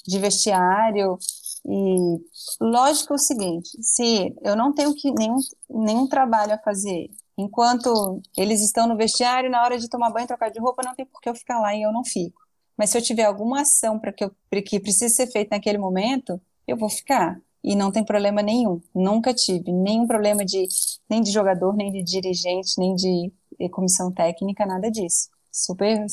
De vestiário. E lógico é o seguinte: se eu não tenho que, nenhum, nenhum trabalho a fazer, enquanto eles estão no vestiário, na hora de tomar banho, trocar de roupa, não tem por que eu ficar lá e eu não fico. Mas se eu tiver alguma ação para que, que precise ser feita naquele momento, eu vou ficar e não tem problema nenhum. Nunca tive nenhum problema de nem de jogador, nem de dirigente, nem de comissão técnica, nada disso. Super,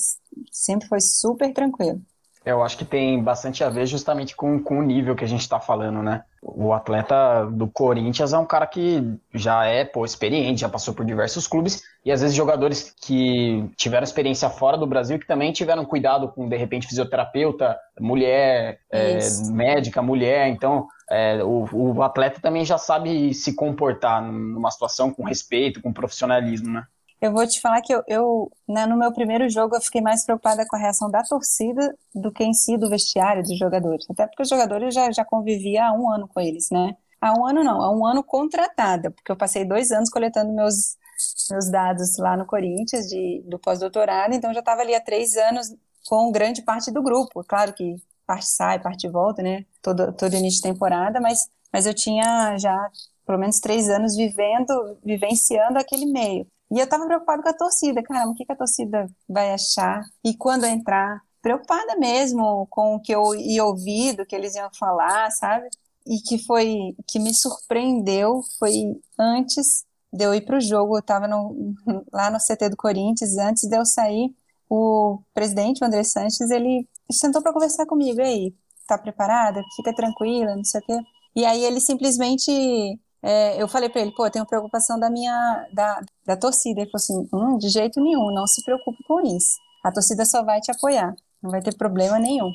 sempre foi super tranquilo. Eu acho que tem bastante a ver justamente com, com o nível que a gente está falando, né? O atleta do Corinthians é um cara que já é pô, experiente, já passou por diversos clubes, e às vezes jogadores que tiveram experiência fora do Brasil, que também tiveram cuidado com, de repente, fisioterapeuta, mulher, é, médica, mulher. Então, é, o, o atleta também já sabe se comportar numa situação com respeito, com profissionalismo, né? Eu vou te falar que eu, eu né, no meu primeiro jogo, eu fiquei mais preocupada com a reação da torcida do que em si do vestiário dos jogadores. Até porque os jogadores já, já convivia há um ano com eles, né? Há um ano não, há um ano contratada, porque eu passei dois anos coletando meus, meus dados lá no Corinthians de, do pós-doutorado, então já estava ali há três anos com grande parte do grupo. Claro que parte sai, parte volta, né? Todo, todo início de temporada, mas, mas eu tinha já pelo menos três anos vivendo, vivenciando aquele meio. E eu tava preocupada com a torcida, caramba, o que, que a torcida vai achar? E quando entrar? Preocupada mesmo com o que eu ia ouvir, do que eles iam falar, sabe? E que foi, que me surpreendeu foi antes de eu ir pro jogo, eu tava no, lá no CT do Corinthians, antes de eu sair, o presidente, o André Sanches, ele sentou para conversar comigo, e aí, tá preparada? Fica tranquila, não sei o quê. E aí ele simplesmente é, eu falei para ele, pô, eu tenho preocupação da minha, da, da torcida. Ele falou assim, hum, de jeito nenhum, não se preocupe com isso. A torcida só vai te apoiar, não vai ter problema nenhum.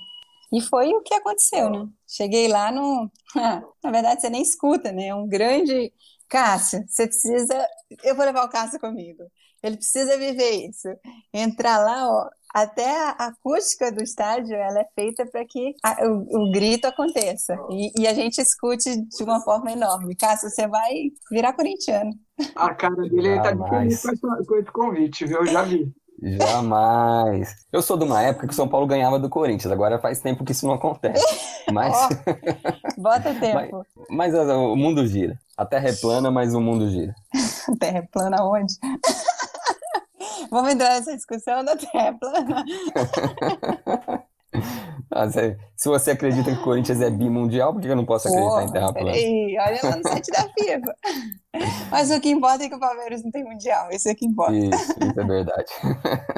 E foi o que aconteceu, né? Cheguei lá no. Na verdade, você nem escuta, né? Um grande. Cássio, você precisa. Eu vou levar o Cássio comigo. Ele precisa viver isso. Entrar lá, ó, até a acústica do estádio ela é feita para que a, o, o, grito aconteça e, e, a gente escute de uma forma enorme. Cássio, você vai virar corintiano. A cara dele está feliz com esse convite, viu? Eu já vi. Jamais. Eu sou de uma época que o São Paulo ganhava do Corinthians, agora faz tempo que isso não acontece. Mas. oh, bota tempo. mas, mas, o mundo gira. A terra é plana, mas o mundo gira. a terra é plana onde? Vamos entrar nessa discussão da Terra plana. Ah, se você acredita que o Corinthians é bimundial, por que eu não posso acreditar em Terra plana? Peraí, olha lá no site da FIFA. Mas o que importa é que o Palmeiras não tem mundial, isso é o que importa. Isso, isso é verdade.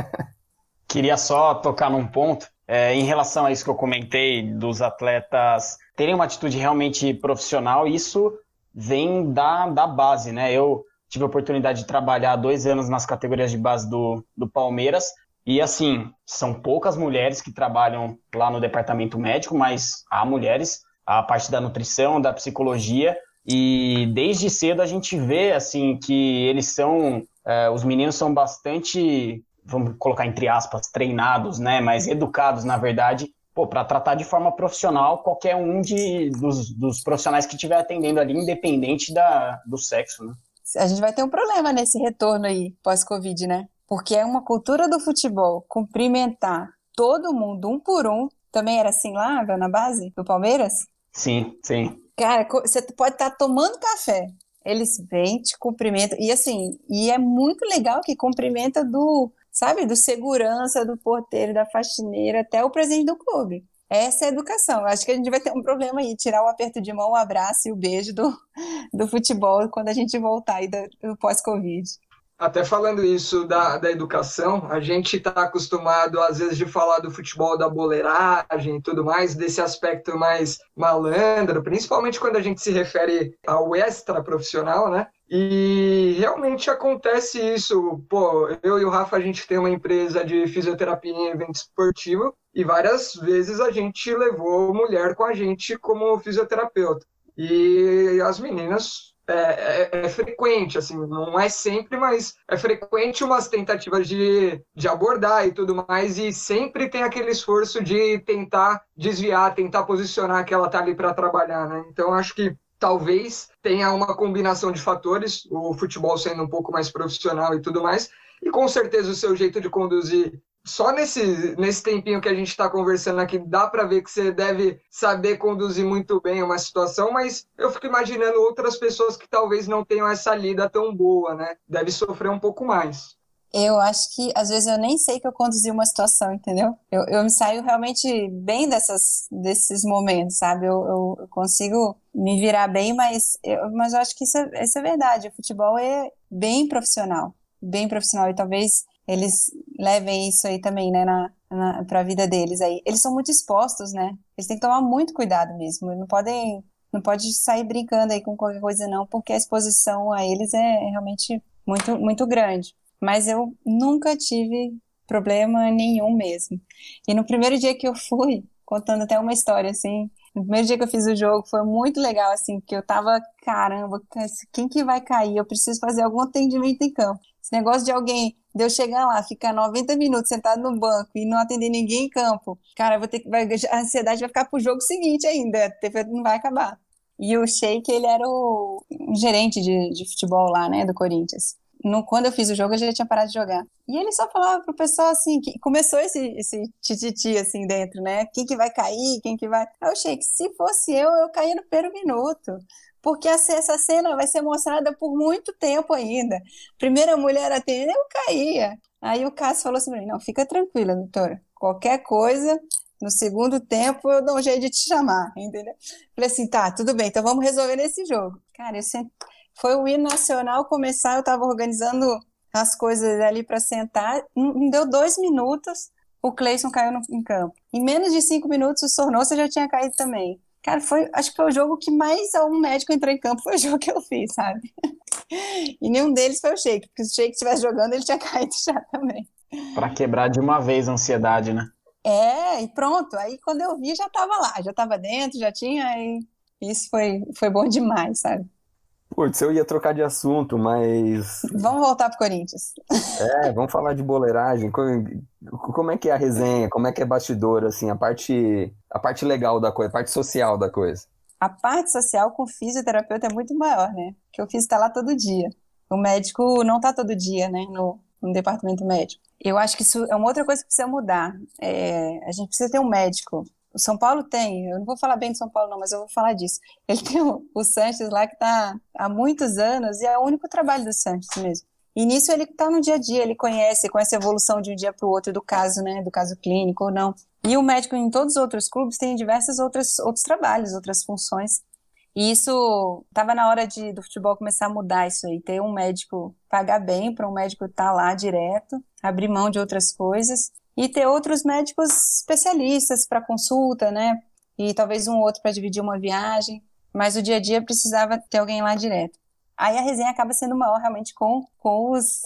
Queria só tocar num ponto é, em relação a isso que eu comentei dos atletas terem uma atitude realmente profissional, isso vem da, da base, né? Eu tive a oportunidade de trabalhar dois anos nas categorias de base do, do Palmeiras. E assim, são poucas mulheres que trabalham lá no departamento médico, mas há mulheres, a parte da nutrição, da psicologia. E desde cedo a gente vê assim que eles são, é, os meninos são bastante, vamos colocar entre aspas, treinados, né? Mas educados, na verdade, para tratar de forma profissional qualquer um de, dos, dos profissionais que estiver atendendo ali, independente da, do sexo, né? A gente vai ter um problema nesse retorno aí pós-Covid, né? Porque é uma cultura do futebol cumprimentar todo mundo um por um. Também era assim lá, na base do Palmeiras? Sim, sim. Cara, você pode estar tá tomando café. Eles vêm, te cumprimentam. E assim, e é muito legal que cumprimenta do, sabe, do segurança, do porteiro, da faxineira, até o presidente do clube. Essa é a educação. Acho que a gente vai ter um problema aí, tirar o aperto de mão, o abraço e o beijo do, do futebol quando a gente voltar aí do, do pós-Covid. Até falando isso da, da educação, a gente está acostumado, às vezes, de falar do futebol da boleiragem e tudo mais, desse aspecto mais malandro, principalmente quando a gente se refere ao extra profissional, né? E realmente acontece isso. Pô, eu e o Rafa, a gente tem uma empresa de fisioterapia em evento esportivo e várias vezes a gente levou mulher com a gente como fisioterapeuta. E as meninas é, é, é, frequente, assim, não é sempre, mas é frequente umas tentativas de, de abordar e tudo mais, e sempre tem aquele esforço de tentar desviar, tentar posicionar que ela tá ali para trabalhar, né? Então acho que talvez tenha uma combinação de fatores, o futebol sendo um pouco mais profissional e tudo mais, e com certeza o seu jeito de conduzir só nesse, nesse tempinho que a gente está conversando aqui, dá para ver que você deve saber conduzir muito bem uma situação, mas eu fico imaginando outras pessoas que talvez não tenham essa lida tão boa, né? Deve sofrer um pouco mais. Eu acho que às vezes eu nem sei que eu conduzi uma situação, entendeu? Eu, eu me saio realmente bem dessas, desses momentos, sabe? Eu, eu, eu consigo me virar bem, mas eu, mas eu acho que isso é, isso é verdade. O futebol é bem profissional, bem profissional e talvez eles levem isso aí também, né, na, na, para a vida deles aí. Eles são muito expostos, né? Eles têm que tomar muito cuidado mesmo. Não podem, não pode sair brincando aí com qualquer coisa não, porque a exposição a eles é realmente muito, muito grande. Mas eu nunca tive problema nenhum mesmo. E no primeiro dia que eu fui, contando até uma história assim, no primeiro dia que eu fiz o jogo foi muito legal, assim, porque eu tava, caramba, quem que vai cair? Eu preciso fazer algum atendimento em campo. Esse negócio de alguém, de eu chegar lá, ficar 90 minutos sentado no banco e não atender ninguém em campo, cara, vou ter que, vai, a ansiedade vai ficar pro jogo seguinte ainda, a TV não vai acabar. E o Sheik, ele era o gerente de, de futebol lá, né, do Corinthians. No, quando eu fiz o jogo, eu já tinha parado de jogar. E ele só falava pro pessoal assim, que começou esse, esse tititi assim dentro, né? Quem que vai cair, quem que vai. Eu achei que se fosse eu, eu caía no primeiro minuto porque essa cena vai ser mostrada por muito tempo ainda. Primeira mulher a ter, eu caía. Aí o Cássio falou assim: não, fica tranquila, doutora. Qualquer coisa, no segundo tempo eu dou um jeito de te chamar, entendeu? Falei assim: tá, tudo bem, então vamos resolver nesse jogo. Cara, eu sempre... foi o hino nacional começar, eu estava organizando as coisas ali para sentar, não deu dois minutos, o Cleison caiu no, em campo. Em menos de cinco minutos, o Sornosa já tinha caído também. Cara, foi, acho que foi o jogo que mais um médico entrou em campo, foi o jogo que eu fiz, sabe? E nenhum deles foi o Shake, porque se o Shake estivesse jogando, ele tinha caído já também. Para quebrar de uma vez a ansiedade, né? É, e pronto. Aí quando eu vi, já estava lá, já estava dentro, já tinha, e isso foi, foi bom demais, sabe? Putz, eu ia trocar de assunto, mas. Vamos voltar pro Corinthians. É, vamos falar de boleiragem. Como é que é a resenha? Como é que é bastidor, assim, a parte, a parte legal da coisa, a parte social da coisa? A parte social com fisioterapeuta é muito maior, né? Porque o físio está lá todo dia. O médico não está todo dia, né, no, no departamento médico. Eu acho que isso é uma outra coisa que precisa mudar. É, a gente precisa ter um médico o São Paulo tem, eu não vou falar bem de São Paulo não, mas eu vou falar disso. Ele tem o, o Sanches lá que está há muitos anos e é o único trabalho do Sanches mesmo. E nisso ele está no dia a dia, ele conhece, conhece a evolução de um dia para o outro do caso, né, do caso clínico ou não. E o médico em todos os outros clubes tem diversos outros, outros trabalhos, outras funções. E isso estava na hora de, do futebol começar a mudar isso aí, ter um médico pagar bem para um médico estar tá lá direto, abrir mão de outras coisas e ter outros médicos especialistas para consulta, né? E talvez um outro para dividir uma viagem, mas o dia a dia precisava ter alguém lá direto. Aí a resenha acaba sendo maior realmente com, com os,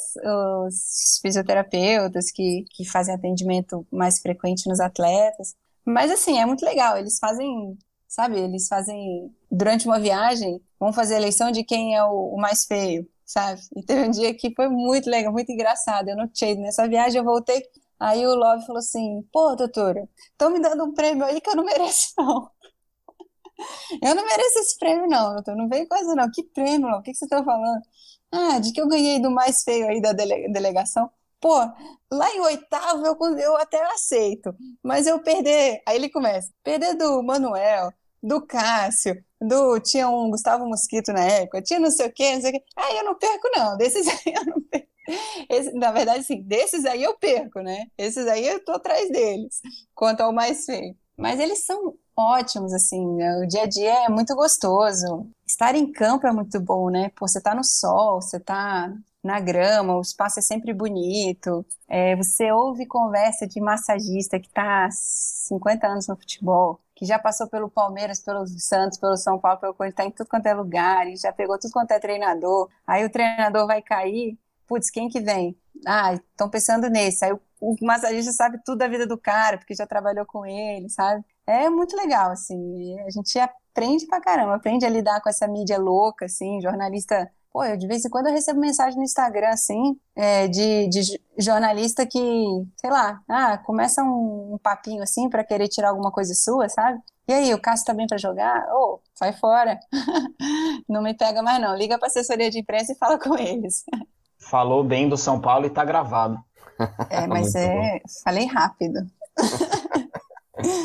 os fisioterapeutas que, que fazem atendimento mais frequente nos atletas. Mas assim, é muito legal, eles fazem, sabe, eles fazem durante uma viagem, vão fazer a eleição de quem é o, o mais feio, sabe? E teve um dia que foi muito legal, muito engraçado. Eu não tinha nessa viagem, eu voltei Aí o Love falou assim: pô, doutora, estão me dando um prêmio aí que eu não mereço, não. Eu não mereço esse prêmio, não, doutor. Não veio coisa, não. Que prêmio, não? O que, você está falando? Ah, de que eu ganhei do mais feio aí da dele delegação. Pô, lá em oitavo eu, eu até aceito, mas eu perder. Aí ele começa: perder do Manuel, do Cássio, do. Tinha um Gustavo Mosquito na época, tinha não sei o quê, não sei o quê. Aí eu não perco, não. Desses aí eu não perco. Esse, na verdade, assim, desses aí eu perco, né? Esses aí eu tô atrás deles, quanto ao mais feio. mas eles são ótimos, assim, né? o dia a dia é muito gostoso. Estar em campo é muito bom, né? Pô, você tá no sol, você tá na grama, o espaço é sempre bonito. É, você ouve conversa de massagista que está há 50 anos no futebol, que já passou pelo Palmeiras, pelo Santos, pelo São Paulo, pelo Corinthians, está em tudo quanto é lugar, e já pegou tudo quanto é treinador. Aí o treinador vai cair, putz, quem que vem? Ah, estão pensando nesse. Aí o, o massagista sabe tudo da vida do cara, porque já trabalhou com ele, sabe? É muito legal, assim. A gente aprende pra caramba, aprende a lidar com essa mídia louca, assim, jornalista Pô, eu, de vez em quando eu recebo mensagem no Instagram, assim, é, de, de jornalista que, sei lá, ah, começa um, um papinho assim para querer tirar alguma coisa sua, sabe? E aí, o Cássio tá bem para jogar? Ô, oh, sai fora. não me pega mais não. Liga pra assessoria de imprensa e fala com eles. Falou bem do São Paulo e tá gravado. É, mas é, falei rápido.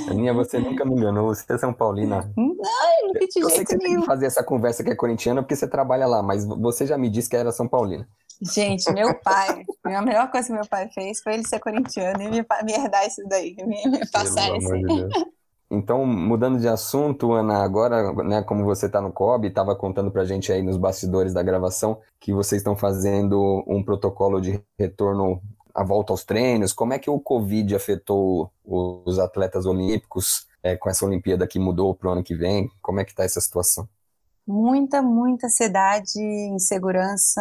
Aninha, você nunca me enganou, você é São Paulina. Não, eu nunca te Eu sei que você tem que fazer essa conversa que é corintiana porque você trabalha lá, mas você já me disse que era São Paulina. Gente, meu pai, a melhor coisa que meu pai fez foi ele ser corintiano e me, me herdar isso daí, me, me passar isso. De então, mudando de assunto, Ana, agora, né, como você está no COB, estava contando para a gente aí nos bastidores da gravação que vocês estão fazendo um protocolo de retorno a volta aos treinos? Como é que o Covid afetou os atletas olímpicos é, com essa Olimpíada que mudou para o ano que vem? Como é que está essa situação? Muita, muita ansiedade, insegurança.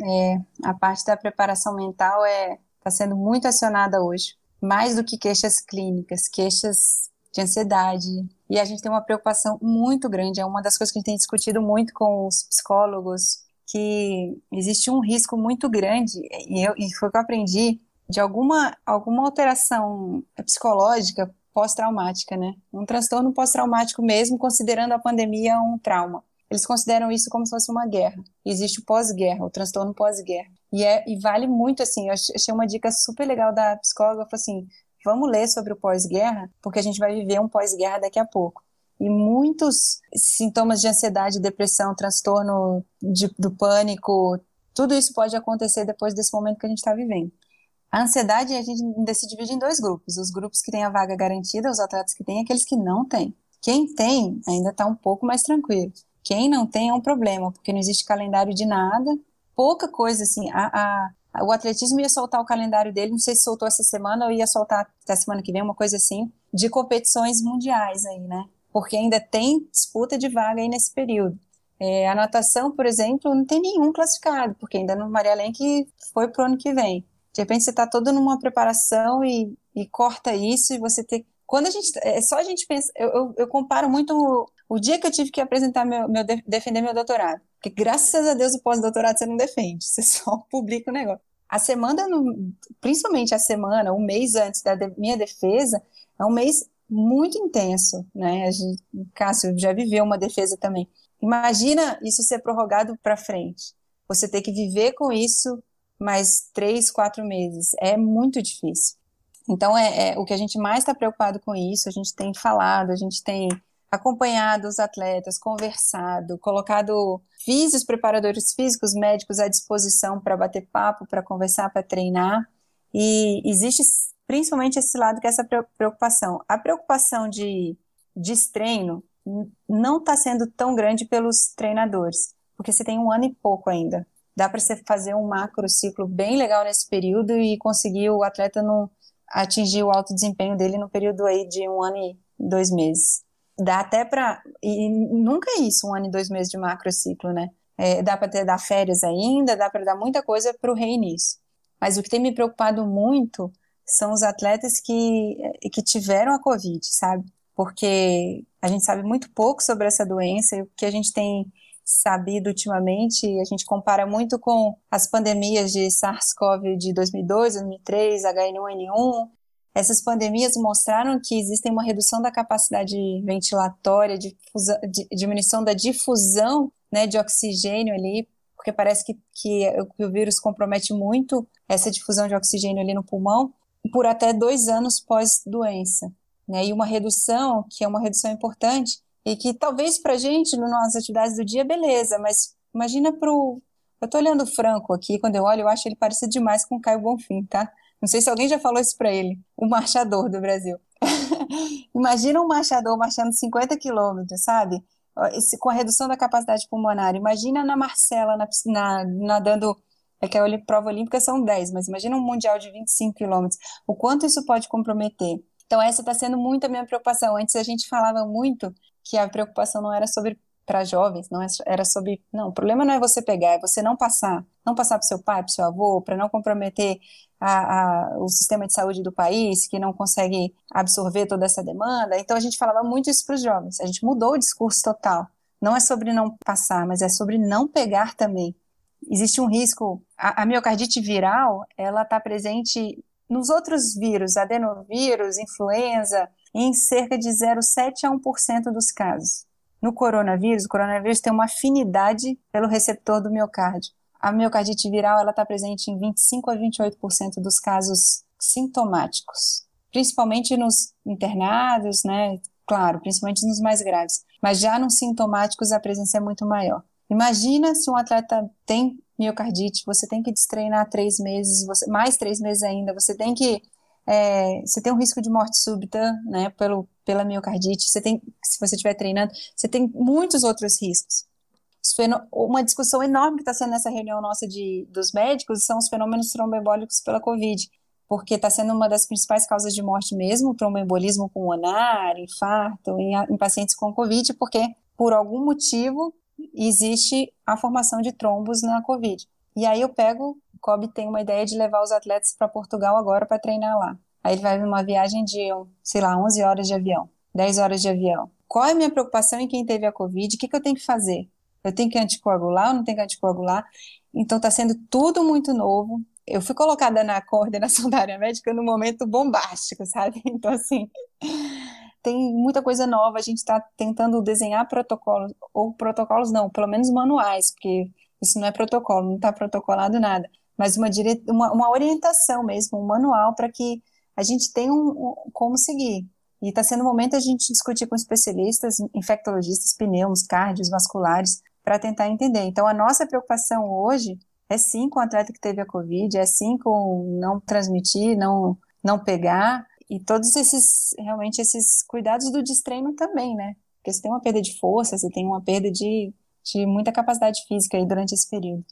É, a parte da preparação mental é está sendo muito acionada hoje, mais do que queixas clínicas, queixas de ansiedade. E a gente tem uma preocupação muito grande. É uma das coisas que a gente tem discutido muito com os psicólogos, que existe um risco muito grande, e, eu, e foi o que eu aprendi, de alguma, alguma alteração psicológica pós-traumática, né? Um transtorno pós-traumático mesmo, considerando a pandemia um trauma. Eles consideram isso como se fosse uma guerra. Existe o pós-guerra, o transtorno pós-guerra. E, é, e vale muito, assim, eu achei uma dica super legal da psicóloga, falou assim, vamos ler sobre o pós-guerra, porque a gente vai viver um pós-guerra daqui a pouco e muitos sintomas de ansiedade, depressão, transtorno de, do pânico, tudo isso pode acontecer depois desse momento que a gente está vivendo. A ansiedade a gente se divide em dois grupos: os grupos que têm a vaga garantida, os atletas que têm, e aqueles que não têm. Quem tem ainda está um pouco mais tranquilo. Quem não tem é um problema, porque não existe calendário de nada, pouca coisa assim. A, a, o atletismo ia soltar o calendário dele, não sei se soltou essa semana ou ia soltar até semana que vem, uma coisa assim, de competições mundiais aí, né? porque ainda tem disputa de vaga aí nesse período. É, a natação, por exemplo, não tem nenhum classificado, porque ainda no Maria Lenk foi para o ano que vem. De repente você está todo numa preparação e, e, corta isso e você tem... Quando a gente... É só a gente pensa... Eu, eu, eu comparo muito o, o, dia que eu tive que apresentar meu, meu... defender meu doutorado. Porque graças a Deus o pós-doutorado você não defende, você só publica o negócio. A semana, principalmente a semana, um mês antes da minha defesa, é um mês muito intenso, né? A gente, Cássio já viveu uma defesa também. Imagina isso ser prorrogado para frente. Você ter que viver com isso mais três, quatro meses. É muito difícil. Então, é, é o que a gente mais está preocupado com isso. A gente tem falado, a gente tem acompanhado os atletas, conversado, colocado físicos, preparadores físicos, médicos à disposição para bater papo, para conversar, para treinar. E existe principalmente esse lado que é essa preocupação. A preocupação de destreino não está sendo tão grande pelos treinadores, porque você tem um ano e pouco ainda. Dá para você fazer um macro ciclo bem legal nesse período e conseguir o atleta não atingir o alto desempenho dele no período aí de um ano e dois meses. Dá até para e nunca é isso, um ano e dois meses de macro ciclo, né? É, dá para dar férias ainda, dá para dar muita coisa para o reinício. Mas o que tem me preocupado muito são os atletas que, que tiveram a Covid, sabe? Porque a gente sabe muito pouco sobre essa doença e o que a gente tem sabido ultimamente, a gente compara muito com as pandemias de SARS-CoV de 2002, 2003, H1N1. Essas pandemias mostraram que existem uma redução da capacidade ventilatória, difusão, de, diminuição da difusão né, de oxigênio ali, porque parece que, que, que o vírus compromete muito essa difusão de oxigênio ali no pulmão por até dois anos pós-doença. Né? E uma redução, que é uma redução importante, e que talvez para a gente, nas nossas atividades do dia, beleza, mas imagina para o. Eu estou olhando o Franco aqui, quando eu olho, eu acho ele parecido demais com o Caio Bonfim, tá? Não sei se alguém já falou isso para ele, o marchador do Brasil. Imagina um marchador marchando 50 quilômetros, sabe? Esse, com a redução da capacidade pulmonar. Imagina na Marcela na, na, nadando, é que a prova olímpica são 10, mas imagina um mundial de 25 quilômetros. O quanto isso pode comprometer? Então, essa está sendo muito a minha preocupação. Antes a gente falava muito que a preocupação não era sobre para jovens, não é era sobre, não, o problema não é você pegar, é você não passar, não passar para seu pai, para seu avô, para não comprometer a, a, o sistema de saúde do país, que não consegue absorver toda essa demanda. Então a gente falava muito isso para os jovens. A gente mudou o discurso total. Não é sobre não passar, mas é sobre não pegar também. Existe um risco. A, a miocardite viral, ela está presente nos outros vírus, adenovírus, influenza, em cerca de 0,7 a 1% dos casos. No coronavírus, o coronavírus tem uma afinidade pelo receptor do miocárdio. A miocardite viral ela está presente em 25 a 28% dos casos sintomáticos, principalmente nos internados, né? Claro, principalmente nos mais graves. Mas já nos sintomáticos a presença é muito maior. Imagina se um atleta tem miocardite, você tem que destreinar três meses, você, mais três meses ainda, você tem que é, você tem um risco de morte súbita, né, pelo, pela miocardite, você tem, se você estiver treinando, você tem muitos outros riscos. Uma discussão enorme que está sendo nessa reunião nossa de, dos médicos são os fenômenos tromboembólicos pela Covid, porque está sendo uma das principais causas de morte mesmo, o tromboembolismo pulmonar, infarto, em, em pacientes com Covid, porque por algum motivo existe a formação de trombos na Covid. E aí eu pego Kobe tem uma ideia de levar os atletas para Portugal agora para treinar lá. Aí ele vai numa viagem de, sei lá, 11 horas de avião, 10 horas de avião. Qual é a minha preocupação em quem teve a Covid? O que, que eu tenho que fazer? Eu tenho que anticoagular ou não tenho que anticoagular? Então está sendo tudo muito novo. Eu fui colocada na coordenação da área médica no momento bombástico, sabe? Então, assim, tem muita coisa nova. A gente está tentando desenhar protocolos, ou protocolos não, pelo menos manuais, porque isso não é protocolo, não está protocolado nada mas uma, dire... uma, uma orientação mesmo, um manual para que a gente tenha um, um como seguir. E está sendo o momento a gente discutir com especialistas, infectologistas, pneus, cardios, vasculares, para tentar entender. Então, a nossa preocupação hoje é sim com o atleta que teve a Covid, é sim com não transmitir, não, não pegar, e todos esses, realmente, esses cuidados do destreino também, né? Porque você tem uma perda de força, você tem uma perda de, de muita capacidade física aí durante esse período.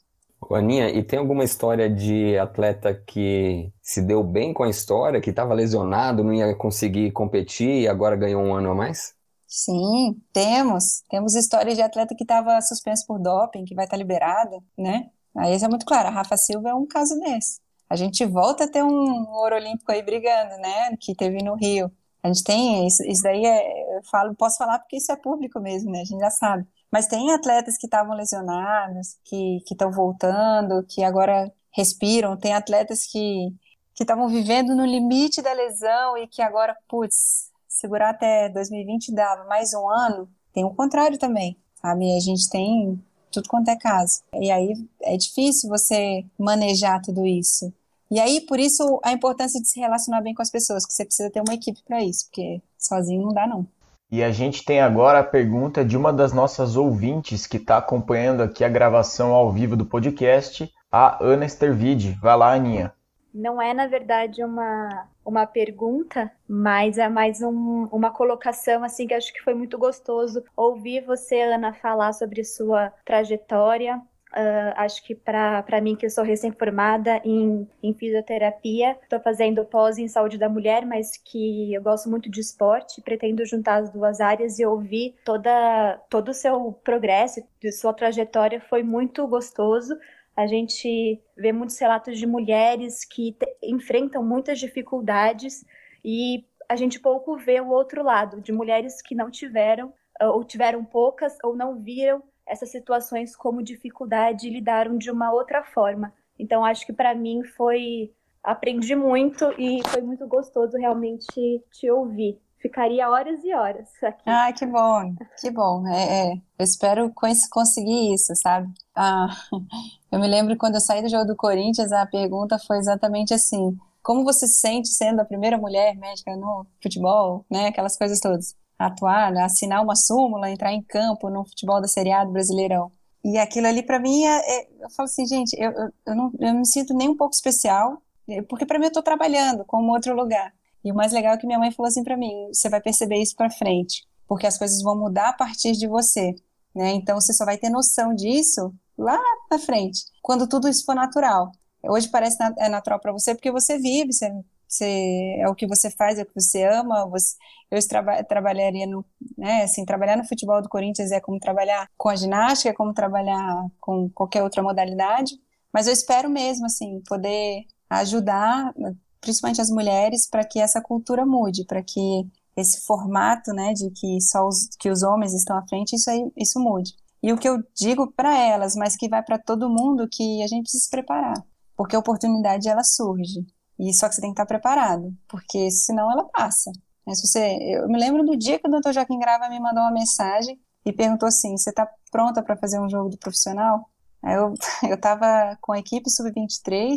Aninha, e tem alguma história de atleta que se deu bem com a história, que estava lesionado, não ia conseguir competir e agora ganhou um ano a mais? Sim, temos. Temos história de atleta que estava suspenso por doping, que vai estar tá né? Aí isso é muito claro. A Rafa Silva é um caso desse. A gente volta a ter um ouro olímpico aí brigando, né? Que teve no Rio. A gente tem isso, isso daí é, eu falo, posso falar porque isso é público mesmo, né? A gente já sabe. Mas tem atletas que estavam lesionados, que estão voltando, que agora respiram. Tem atletas que estavam vivendo no limite da lesão e que agora, putz, segurar até 2020 dava mais um ano. Tem o contrário também, sabe? A gente tem tudo quanto é caso. E aí é difícil você manejar tudo isso. E aí, por isso, a importância de se relacionar bem com as pessoas, que você precisa ter uma equipe para isso, porque sozinho não dá, não. E a gente tem agora a pergunta de uma das nossas ouvintes que está acompanhando aqui a gravação ao vivo do podcast, a Ana Estervide. Vai lá, Aninha. Não é, na verdade, uma, uma pergunta, mas é mais um, uma colocação, assim, que acho que foi muito gostoso ouvir você, Ana, falar sobre sua trajetória, Uh, acho que para mim, que eu sou recém-formada em, em fisioterapia, estou fazendo pós em saúde da mulher, mas que eu gosto muito de esporte, pretendo juntar as duas áreas e ouvir toda, todo o seu progresso, de sua trajetória, foi muito gostoso. A gente vê muitos relatos de mulheres que enfrentam muitas dificuldades e a gente pouco vê o outro lado, de mulheres que não tiveram, ou tiveram poucas, ou não viram essas situações como dificuldade lidaram de uma outra forma. Então, acho que para mim foi. Aprendi muito e foi muito gostoso realmente te ouvir. Ficaria horas e horas aqui. Ah, que bom, que bom. É, é. Eu espero conseguir isso, sabe? Ah, eu me lembro quando eu saí do jogo do Corinthians, a pergunta foi exatamente assim: como você se sente sendo a primeira mulher médica no futebol, né? Aquelas coisas todas atuar, né, assinar uma súmula, entrar em campo no futebol da Série A do Brasileirão. E aquilo ali para mim é, é, eu falo assim, gente, eu, eu, não, eu não me sinto nem um pouco especial, é, porque para mim eu estou trabalhando como outro lugar. E o mais legal é que minha mãe falou assim para mim: você vai perceber isso para frente, porque as coisas vão mudar a partir de você, né? Então você só vai ter noção disso lá na frente, quando tudo isso for natural. Hoje parece é natural para você porque você vive, você, você, é o que você faz, é o que você ama. Você, eu traba, trabalharia no, né, assim, trabalhar no futebol do Corinthians é como trabalhar com a ginástica, é como trabalhar com qualquer outra modalidade. Mas eu espero mesmo, assim, poder ajudar, principalmente as mulheres, para que essa cultura mude, para que esse formato, né, de que só os, que os homens estão à frente, isso aí, isso mude. E o que eu digo para elas, mas que vai para todo mundo, que a gente precisa se preparar porque a oportunidade ela surge. E só que você tem que estar preparado, porque senão ela passa. Mas se você, eu me lembro do dia que o Dr. Joaquim Grava me mandou uma mensagem e perguntou assim: "Você está pronta para fazer um jogo do profissional?" Aí eu eu estava com a equipe sub-23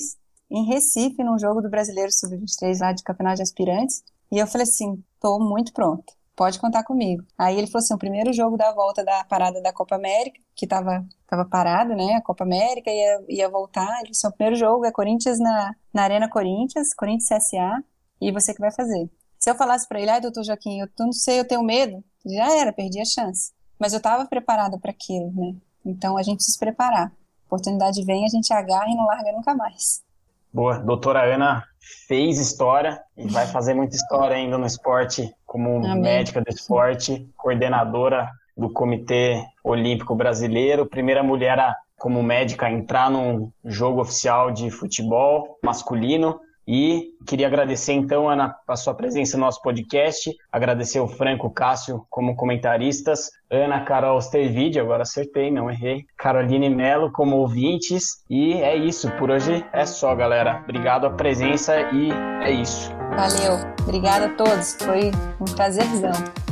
em Recife num jogo do Brasileiro sub-23 lá de Campeonato de Aspirantes, e eu falei assim: "Tô muito pronta" pode contar comigo. Aí ele falou assim, o primeiro jogo da volta da parada da Copa América, que tava, tava parado, né, a Copa América ia, ia voltar, ele disse, o primeiro jogo é Corinthians na, na Arena Corinthians, Corinthians CSA, e você que vai fazer. Se eu falasse para ele, ai, doutor Joaquim, eu não sei, eu tenho medo, já era, perdi a chance. Mas eu estava preparada para aquilo, né? Então a gente se preparar. A oportunidade vem, a gente agarra e não larga nunca mais. Boa, doutora Ana fez história e vai fazer muita história ainda no esporte, como Amém. médica do esporte, coordenadora do Comitê Olímpico Brasileiro, primeira mulher a, como médica a entrar num jogo oficial de futebol masculino e queria agradecer então, Ana, a sua presença no nosso podcast, agradecer o Franco Cássio como comentaristas, Ana Carol Stervide, agora acertei, não errei, Caroline Melo como ouvintes, e é isso, por hoje é só, galera. Obrigado a presença e é isso. Valeu, obrigada a todos, foi um prazerzão.